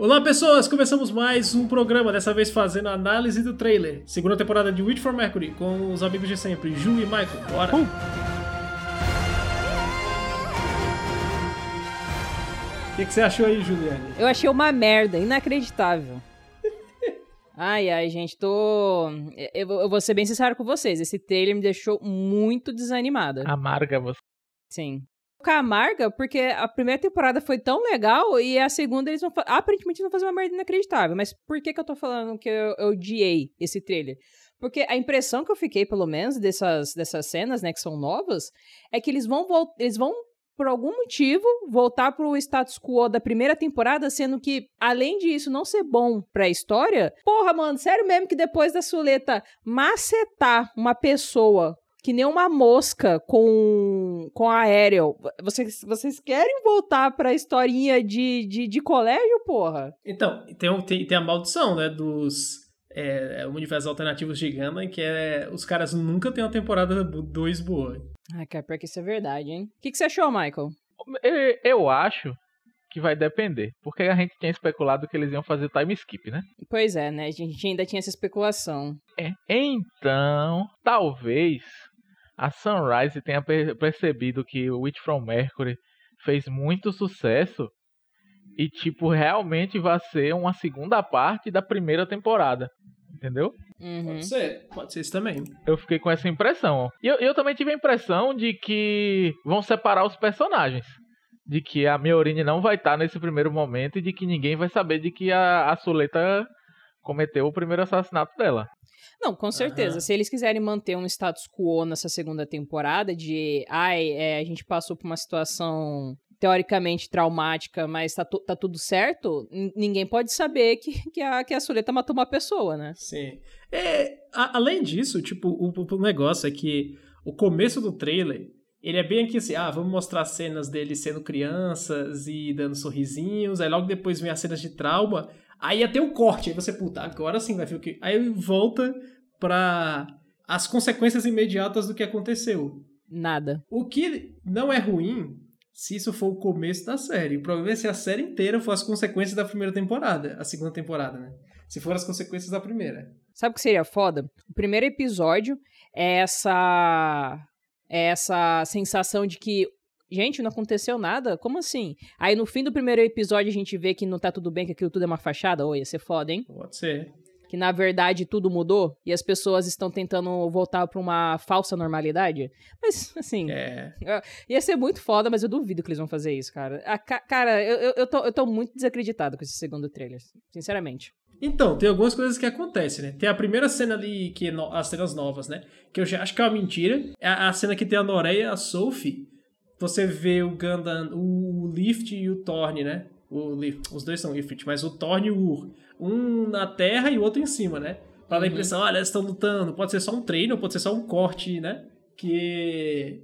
Olá pessoas, começamos mais um programa, dessa vez fazendo análise do trailer. Segunda temporada de Witch for Mercury, com os amigos de sempre, Ju e Michael. Bora! Uh. O que, que você achou aí, Juliane? Eu achei uma merda, inacreditável. Ai, ai, gente, tô. Eu, eu vou ser bem sincero com vocês. Esse trailer me deixou muito desanimada. Amarga você. Sim. Ficar amarga porque a primeira temporada foi tão legal e a segunda eles vão. Aparentemente vão fazer uma merda inacreditável. Mas por que, que eu tô falando que eu, eu odiei esse trailer? Porque a impressão que eu fiquei, pelo menos, dessas, dessas cenas, né, que são novas, é que eles vão eles vão, por algum motivo, voltar pro status quo da primeira temporada, sendo que, além disso não ser bom pra história, porra, mano, sério mesmo que depois da Suleta macetar uma pessoa que nem uma mosca com, com a Ariel. Vocês, vocês querem voltar pra historinha de, de, de colégio, porra? Então, tem, tem, tem a maldição, né, dos é, universos alternativos de Gundam, que é os caras nunca têm uma temporada 2 boa. Ah, cara, pior que isso é verdade, hein? O que, que você achou, Michael? Eu, eu acho que vai depender. Porque a gente tinha especulado que eles iam fazer time skip, né? Pois é, né? A gente ainda tinha essa especulação. É. Então, talvez a Sunrise tenha per- percebido que o Witch from Mercury fez muito sucesso e, tipo, realmente vai ser uma segunda parte da primeira temporada. Entendeu? Uhum. Pode ser, pode ser isso também. Eu fiquei com essa impressão. E eu, eu também tive a impressão de que vão separar os personagens. De que a Miorine não vai estar nesse primeiro momento e de que ninguém vai saber de que a, a Suleta cometeu o primeiro assassinato dela. Não, com certeza. Aham. Se eles quiserem manter um status quo nessa segunda temporada de, ai, é, a gente passou por uma situação teoricamente traumática, mas tá, tá tudo certo, ninguém pode saber que, que, a, que a Suleta matou uma pessoa, né? Sim. É, a- além disso, tipo, o, o negócio é que o começo do trailer, ele é bem aqui assim, ah, vamos mostrar cenas deles sendo crianças e dando sorrisinhos, aí logo depois vem as cenas de trauma, aí até o corte, aí você, puta, agora sim vai ver o que... Aí volta pra as consequências imediatas do que aconteceu. Nada. O que não é ruim se isso for o começo da série. O problema é se a série inteira for as consequências da primeira temporada, a segunda temporada, né? Se for as consequências da primeira. Sabe o que seria foda? O primeiro episódio é essa. É essa sensação de que. Gente, não aconteceu nada? Como assim? Aí no fim do primeiro episódio a gente vê que não tá tudo bem, que aquilo tudo é uma fachada? Oi, ia ser foda, hein? Pode ser. Que na verdade tudo mudou e as pessoas estão tentando voltar pra uma falsa normalidade. Mas, assim, É. ia ser muito foda, mas eu duvido que eles vão fazer isso, cara. A ca- cara, eu, eu, tô, eu tô muito desacreditado com esse segundo trailer, sinceramente. Então, tem algumas coisas que acontecem, né? Tem a primeira cena ali, que é no- as cenas novas, né? Que eu já acho que é uma mentira. É a, a cena que tem a Noreia a Sophie. Você vê o Gundam, o Lift e o Thorne, né? O Lift, os dois são Lift, mas o Thorne e o Ur. Um na terra e o outro em cima, né? Pra dar a Uhum. impressão, olha, eles estão lutando. Pode ser só um treino, pode ser só um corte, né? Que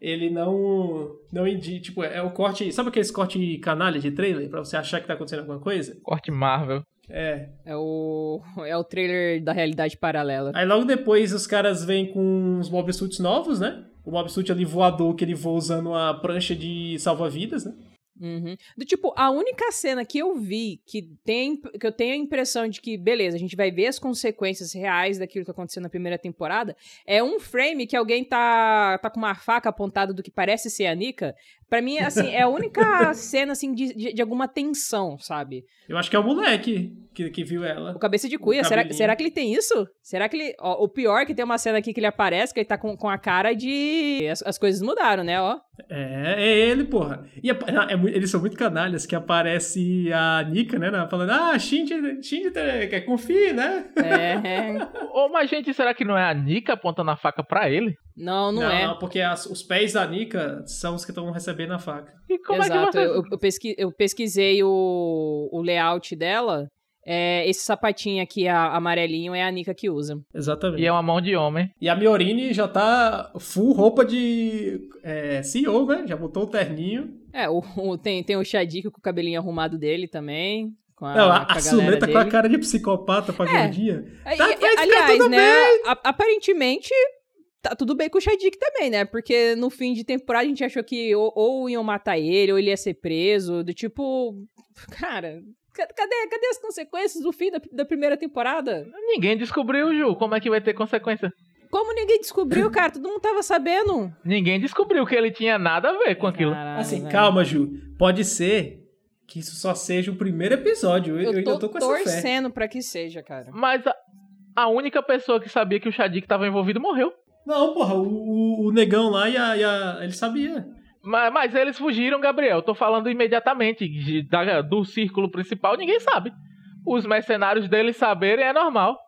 ele não não indi tipo é o corte sabe aqueles corte canalha de trailer Pra você achar que tá acontecendo alguma coisa Corte Marvel. é É o, é o trailer da realidade paralela. Aí logo depois os caras vêm com os mob suits novos, né? O mob suit ali voador que ele voa usando a prancha de salva-vidas, né? Uhum. Do tipo, a única cena que eu vi que, tem, que eu tenho a impressão de que, beleza, a gente vai ver as consequências reais daquilo que aconteceu na primeira temporada, é um frame que alguém tá, tá com uma faca apontada do que parece ser a Nika. Pra mim, assim, é a única cena, assim, de, de, de alguma tensão, sabe? Eu acho que é o moleque que, que viu ela. O cabeça de cuia, será, será que ele tem isso? Será que ele... Ó, o pior é que tem uma cena aqui que ele aparece, que ele tá com, com a cara de... As, as coisas mudaram, né, ó. É, é ele, porra. E é mu- eles são muito canalhas que aparece a Nika, né? Falando, ah, Shinji, Shinji quer confia, né? É... Ô, mas gente, será que não é a Nika apontando a faca pra ele? Não, não, é. porque as- os pés da Nika são os que estão recebendo a faca. E como Exato, é que você... eu, eu, pesqui- eu pesquisei o, o layout dela. É, esse sapatinho aqui, a, amarelinho, é a Nika que usa. Exatamente. E é uma mão de homem. E a Miorine já tá full roupa de é, CEO, né? Já botou o terninho. É, o, o- tem, tem o Shadik com o cabelinho arrumado dele também. Com a, Não, a, com a a com a cara de psicopata pra É. gordinha. Aí, Tá, e- aliás, tudo né? a- aparentemente tá tudo bem com o Shadik também, né? Porque no fim de temporada a gente achou que ou, ou iam matar ele, ou ele ia ser preso. Do tipo. Cara, Cadê, cadê as consequências do fim da, da primeira temporada? Ninguém descobriu, Ju. Como é que vai ter consequência? Como ninguém descobriu, cara? Todo mundo tava sabendo. Ninguém descobriu que ele tinha nada a ver com aquilo. Caralho, Assim, velho. calma, Ju. Pode ser que isso só seja o primeiro episódio. Eu, eu Eu ainda tô, tô com essa fé. torcendo pra que seja, cara. Mas a, a única pessoa que sabia que o Shadik tava envolvido morreu. Não, porra, o, o, negão lá e a, e a- Ele sabia. Mas, mas eles fugiram, Gabriel. Tô falando imediatamente de- da- do círculo principal, ninguém sabe. Os mercenários deles saberem é normal.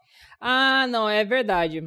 Ah, não, é verdade.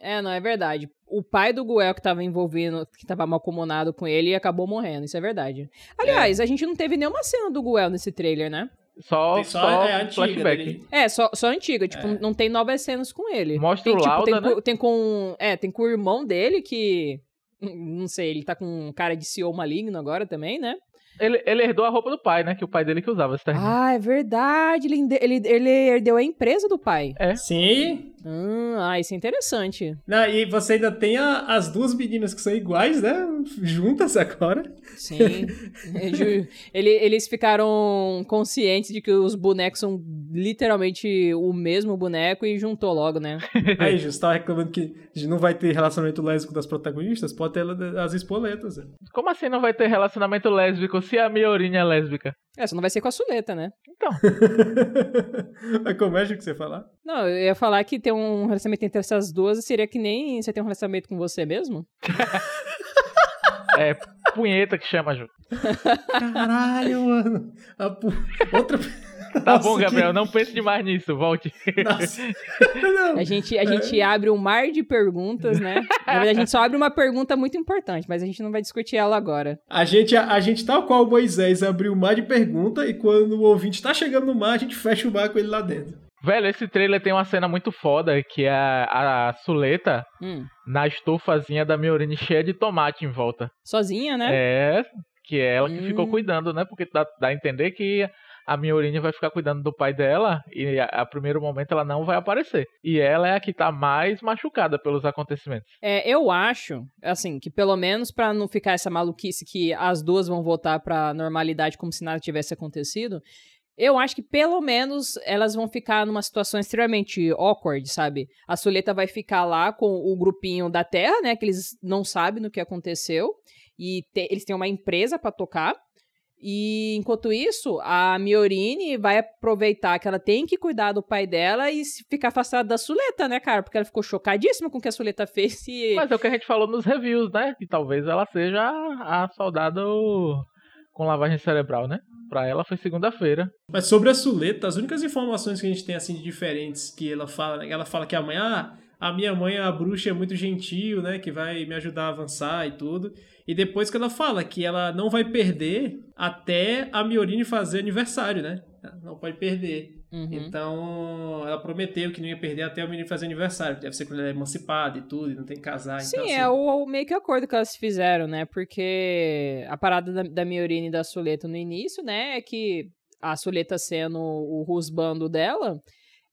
É, não, é verdade. O pai do Guel que tava envolvido, que tava malcomunado com ele, acabou morrendo, isso é verdade. Aliás, a gente não teve nenhuma cena do Guel nesse trailer, né? Só, Tem só, só é, a antiga flashback. dele. É, só, só antiga, tipo, É. não tem novas cenas com ele. Mostra tem, o tipo, Lauda, tem, né? com, tem com. É, tem com o irmão dele que. Não sei, ele tá com cara de CEO maligno agora também, né? Ele, ele herdou a roupa do pai, né? Que o pai dele que usava esse terno. Ah, é verdade. Ele, ele, ele herdeu a empresa do pai. Sim. Hum, ah, isso é interessante. Não, e você ainda tem a- as duas meninas que são iguais, né? Juntas agora. Sim. Ele- eles ficaram conscientes de que os bonecos são literalmente o mesmo boneco e juntou logo, né? Aí, Ju, você tava reclamando que não vai ter relacionamento lésbico das protagonistas? Pode ter as espoletas. né? Como assim não vai ter relacionamento lésbico se a Miorinha é lésbica? É, só não vai ser com a Suleta, né? Então, Mas como é Ju, que você falar? Não, eu ia falar que ter um relacionamento entre essas duas seria que nem você tem um relacionamento com você mesmo. é punheta que chama, Ju. Caralho, mano. A pu- Outra. Tá bom, Gabriel, não pense demais nisso, volte. Nossa. A gente, a gente abre um mar de perguntas, né? A gente só abre uma pergunta muito importante, mas a gente não vai discutir ela agora. A gente, a, gente, tal qual o Moisés, abriu o mar de pergunta e quando o ouvinte tá chegando no mar, a gente fecha o mar com ele lá dentro. Velho, esse trailer tem uma cena muito foda, que é a, a Suleta Hum, na estufazinha da Miorine cheia de tomate em volta. sozinha, né? É, que é ela que Hum. ficou cuidando, né? Porque dá, dá a entender que a Miorine vai ficar cuidando do pai dela e a, a primeiro momento ela não vai aparecer. E ela é a que tá mais machucada pelos acontecimentos. É, eu acho, assim, que pelo menos pra não ficar essa maluquice que as duas vão voltar pra normalidade como se nada tivesse acontecido, eu acho que pelo menos elas vão ficar numa situação extremamente awkward, sabe? A Suleta vai ficar lá com o grupinho da Terra, né? Que eles não sabem do que aconteceu. E te- eles têm uma empresa pra tocar. E enquanto isso, a Miorine vai aproveitar que ela tem que cuidar do pai dela e se ficar afastada da Suleta, né, cara? Porque ela ficou chocadíssima com o que a Suleta fez e. Mas é o que a gente falou nos reviews, né? Que talvez ela seja a, soldado com lavagem cerebral, né? Pra ela foi segunda-feira. Mas sobre a Suleta, as únicas informações que a gente tem assim de diferentes que ela fala, né? Ela fala que a mãe, ah, a minha mãe, a bruxa, é muito gentil, né? Que vai me ajudar a avançar e tudo. E depois que ela fala que ela não vai perder até a Miorine fazer aniversário, né? Não pode perder. Uhum. Então, ela prometeu que não ia perder até a Miorine fazer aniversário. Deve ser quando ela é emancipada e tudo, e não tem que casar. Sim, então, assim, é o, o meio que acordo que elas fizeram, né? Porque a parada da, da Miorine e da Suleta no início, né? É que a Suleta sendo o rusbando dela,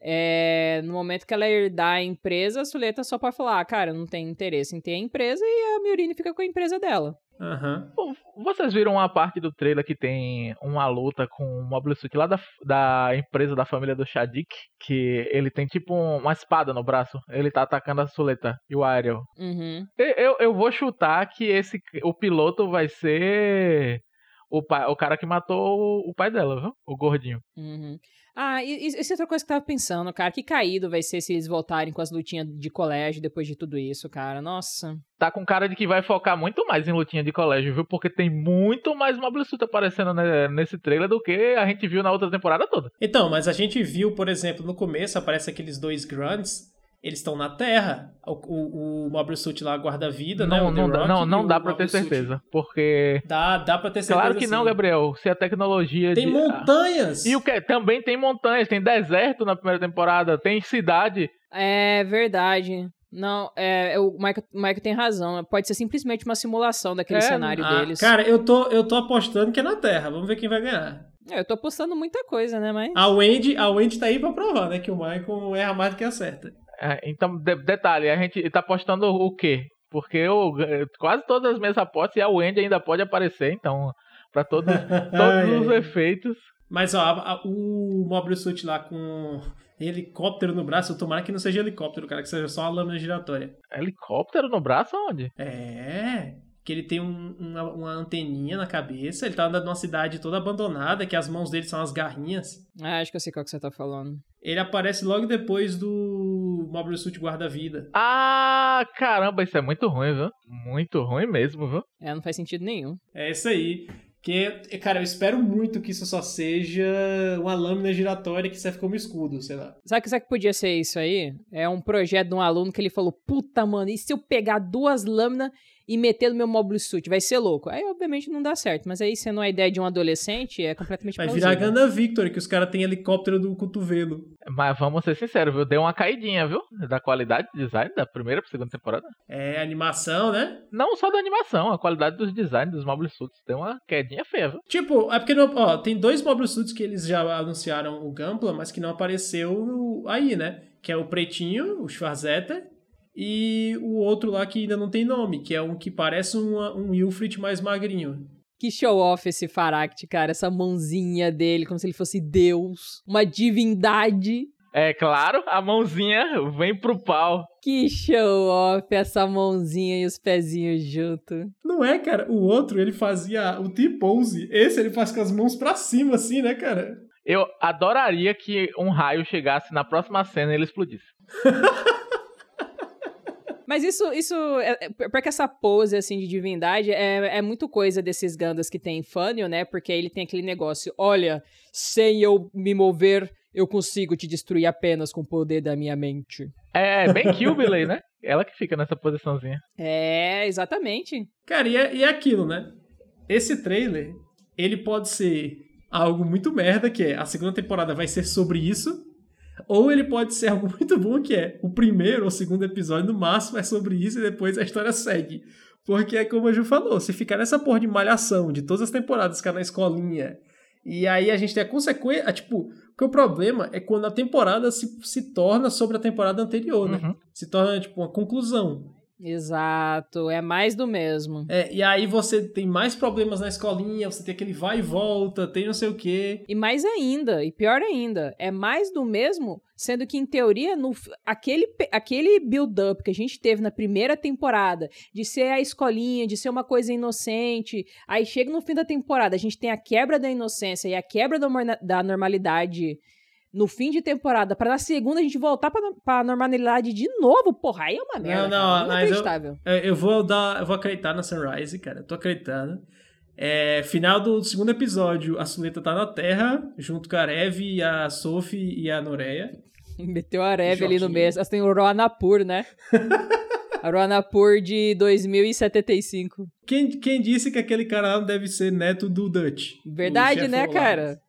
é, no momento que ela herdar a empresa, a Suleta só pode falar, ah, cara, eu não tenho interesse em ter a empresa e a Miorine fica com a empresa dela. Aham. Pô, Vocês viram uma parte do trailer que tem uma luta com o Mobile Suit lá da, da empresa da família do Shadik? Que ele tem tipo um- uma espada no braço. Ele tá atacando a Suleta e o Ariel. Uhum. Eu, eu, eu vou chutar que esse o piloto vai ser o, pai, o cara que matou o, o pai dela, viu? O gordinho. Uhum. Ah, e, e isso é outra coisa que eu tava pensando, cara. Que caído vai ser se eles voltarem com as lutinhas de colégio depois de tudo isso, cara. Nossa. Tá com cara de que vai focar muito mais em lutinha de colégio, viu? Porque tem muito mais Mobile Suit aparecendo ne- nesse trailer do que a gente viu na outra temporada toda. Então, mas a gente viu, por exemplo, no começo aparece aqueles dois grunts, eles estão na Terra. O, o, o Mobile Suit lá guarda a vida, né? Não, O não, dá- não, não dá pra ter Suit. certeza. Porque. Dá, dá pra ter certeza. Claro que não, sim. Gabriel. Se a tecnologia. Tem de... montanhas! E o que? Também tem montanhas, tem deserto na primeira temporada, tem cidade. É verdade. Não, é, é, o Michael, o Michael tem razão. Pode ser simplesmente uma simulação daquele É, cenário Ah, deles. Cara, eu tô, eu tô apostando que é na Terra. Vamos ver quem vai ganhar. É, eu tô apostando muita coisa, né? Mas. A Wendy, a Wendy tá aí pra provar, né? Que o Michael erra mais do que acerta. É, então, de- detalhe, a gente tá apostando o quê? Porque eu, quase todas as minhas apostas e a Wendy ainda pode aparecer, então, pra todos, todos os efeitos. Mas, ó, a- a- o Mobile Suit lá com helicóptero no braço, tomara que não seja helicóptero, cara, que seja só uma lâmina giratória. Helicóptero no braço onde? É, que ele tem um- uma, uma anteninha na cabeça, ele tá andando numa cidade toda abandonada, que as mãos dele são as garrinhas. Ah, acho que eu sei qual que você tá falando. Ele aparece logo depois do Mobile Suit Guarda-Vida. Ah, caramba, isso é muito ruim, viu? Muito ruim mesmo, viu? É, não faz sentido nenhum. É isso aí. Que, cara, eu espero muito que isso só seja uma lâmina giratória que serve como escudo, sei lá. Sabe o que podia ser isso aí? É um projeto de um aluno que ele falou: Puta, mano, e se eu pegar duas lâminas e meter no meu mobile suit? Vai ser louco. Aí, obviamente, não dá certo. Mas aí, sendo a ideia de um adolescente, é completamente Vai plausível. virar Ganda Victory, que os caras têm helicóptero do cotovelo. Mas vamos ser sinceros, viu? Deu uma caidinha, viu? Da qualidade de design da primeira pra segunda temporada. É animação, né? Não só da animação, a qualidade dos designs dos mobile suits deu uma quedinha feia, viu? Tipo, é porque não- ó, tem dois Mobile Suits que eles já anunciaram o Gampla, mas que não apareceu aí, né? Que é o pretinho, o Schwarzetter, e o outro lá que ainda não tem nome, que é um que parece uma- um Wilfrid mais magrinho. Que show off esse Faract, cara. Essa mãozinha dele, como se ele fosse Deus. Uma divindade. É claro, a mãozinha vem pro pau. Que show off essa mãozinha e os pezinhos junto. Não é, cara? O outro, ele fazia o T-pose. Esse ele faz com as mãos pra cima, assim, né, cara? Eu adoraria que um raio chegasse na próxima cena e ele explodisse. Mas isso, isso é, é- porque essa pose, assim, de divindade é, é muito coisa desses Gandas que tem Fânio, né? Porque ele tem aquele negócio, olha, sem eu me mover, eu consigo te destruir apenas com o poder da minha mente. É bem Kilbiley, né? Ela que fica nessa posiçãozinha. É, exatamente. Cara, e é, e é aquilo, né? Esse trailer, ele pode ser algo muito merda, que é a segunda temporada vai ser sobre isso, ou ele pode ser algo muito bom, que é o primeiro ou segundo episódio, no máximo, é sobre isso e depois a história segue. Porque é como a Ju falou, se ficar nessa porra de malhação de todas as temporadas, ficar na escolinha, e aí a gente tem a consequência, tipo, porque o problema é quando a temporada se, se torna sobre a temporada anterior, né? Uhum. Se torna, tipo, uma conclusão. Exato, é mais do mesmo. É, e aí você tem mais problemas na escolinha, você tem aquele vai e volta, tem não sei o quê. E mais ainda, e pior ainda, é mais do mesmo, sendo que em teoria, no, aquele, aquele build-up que a gente teve na primeira temporada, de ser a escolinha, de ser uma coisa inocente, aí chega no fim da temporada, a gente tem a quebra da inocência e a quebra da normalidade no fim de temporada, pra na segunda a gente voltar pra normalidade de novo, porra, aí é uma merda. não, cara, eu- inacreditável. É, Eu vou dar, eu vou acreditar na Sunrise, cara. Eu tô acreditando. É, final do segundo episódio, a Suleta tá na Terra, junto com a Rev, a Sophie e a Noreia. Meteu a Rev ali no meio. Elas têm o Roanapur, né? a Roanapur de 2075. Quem, quem disse que aquele cara lá não deve ser neto do Dutch? Verdade, né, cara?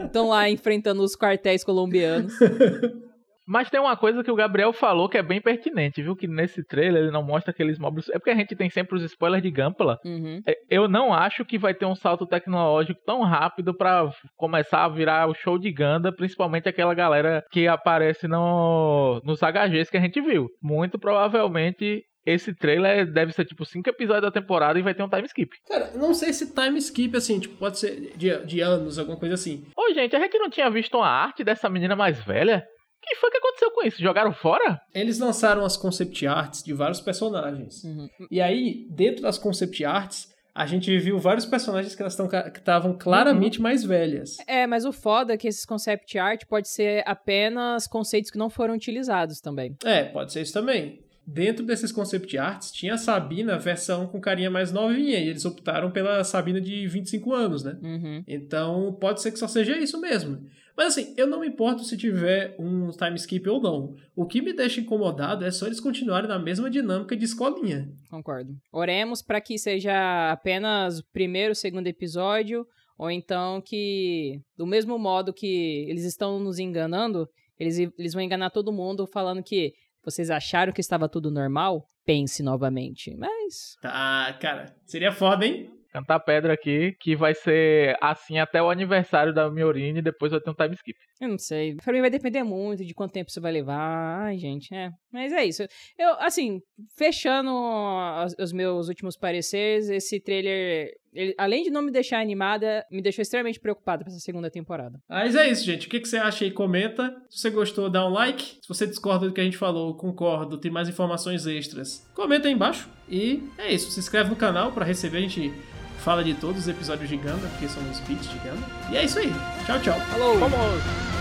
Estão lá enfrentando os quartéis colombianos. Mas tem uma coisa que o Gabriel falou que é bem pertinente, viu? Que nesse trailer ele não mostra aqueles móveis. É porque a gente tem sempre os spoilers de Gampla. Uhum. É, Eu não acho que vai ter um salto tecnológico tão rápido pra começar a virar o show de Ganda, principalmente aquela galera que aparece no, nos HGs que a gente viu. Muito provavelmente esse trailer deve ser tipo cinco episódios da temporada e vai ter um time skip. Cara, não sei se time skip, assim, tipo, pode ser de, de anos, alguma coisa assim. Ô, gente, a gente não tinha visto uma arte dessa menina mais velha? O que foi que aconteceu com isso? Jogaram fora? Eles lançaram as concept arts de vários personagens. Uhum. E aí, dentro das concept arts, a gente viu vários personagens que elas estavam claramente mais velhas. É, mas o foda é que esses concept art pode ser apenas conceitos que não foram utilizados também. É, pode ser isso também. Dentro desses concept arts, tinha a Sabina versão com carinha mais novinha, e eles optaram pela Sabina de 25 anos, né? Uhum. Então, pode ser que só seja isso mesmo. Mas assim, eu não me importo se tiver um time skip ou não. O que me deixa incomodado é só eles continuarem na mesma dinâmica de escolinha. Concordo. Oremos para que seja apenas o primeiro, segundo episódio, ou então que, do mesmo modo que eles estão nos enganando, eles, eles vão enganar todo mundo falando que vocês acharam que estava tudo normal? Pense novamente. Mas. Tá, cara, seria foda, hein? Cantar pedra aqui, que vai ser assim até o aniversário da Miorine e depois vai ter um time skip. Eu não sei. Pra mim vai depender muito de quanto tempo isso vai levar. Ai, gente, é. Mas é isso. Eu, assim, fechando os, os meus últimos pareceres, esse trailer Ele, além de não me deixar animada, me deixou extremamente preocupada pra essa segunda temporada. Mas é isso, gente. O que, que você acha aí? Comenta. Se você gostou, dá um like. Se você discorda do que a gente falou, concordo, tem mais informações extras, comenta aí embaixo. E é isso. Se inscreve no canal pra receber. A gente fala de todos os episódios de Ganda, porque são os beats de Ganda. E é isso aí. Tchau, tchau. Falou! Vamos!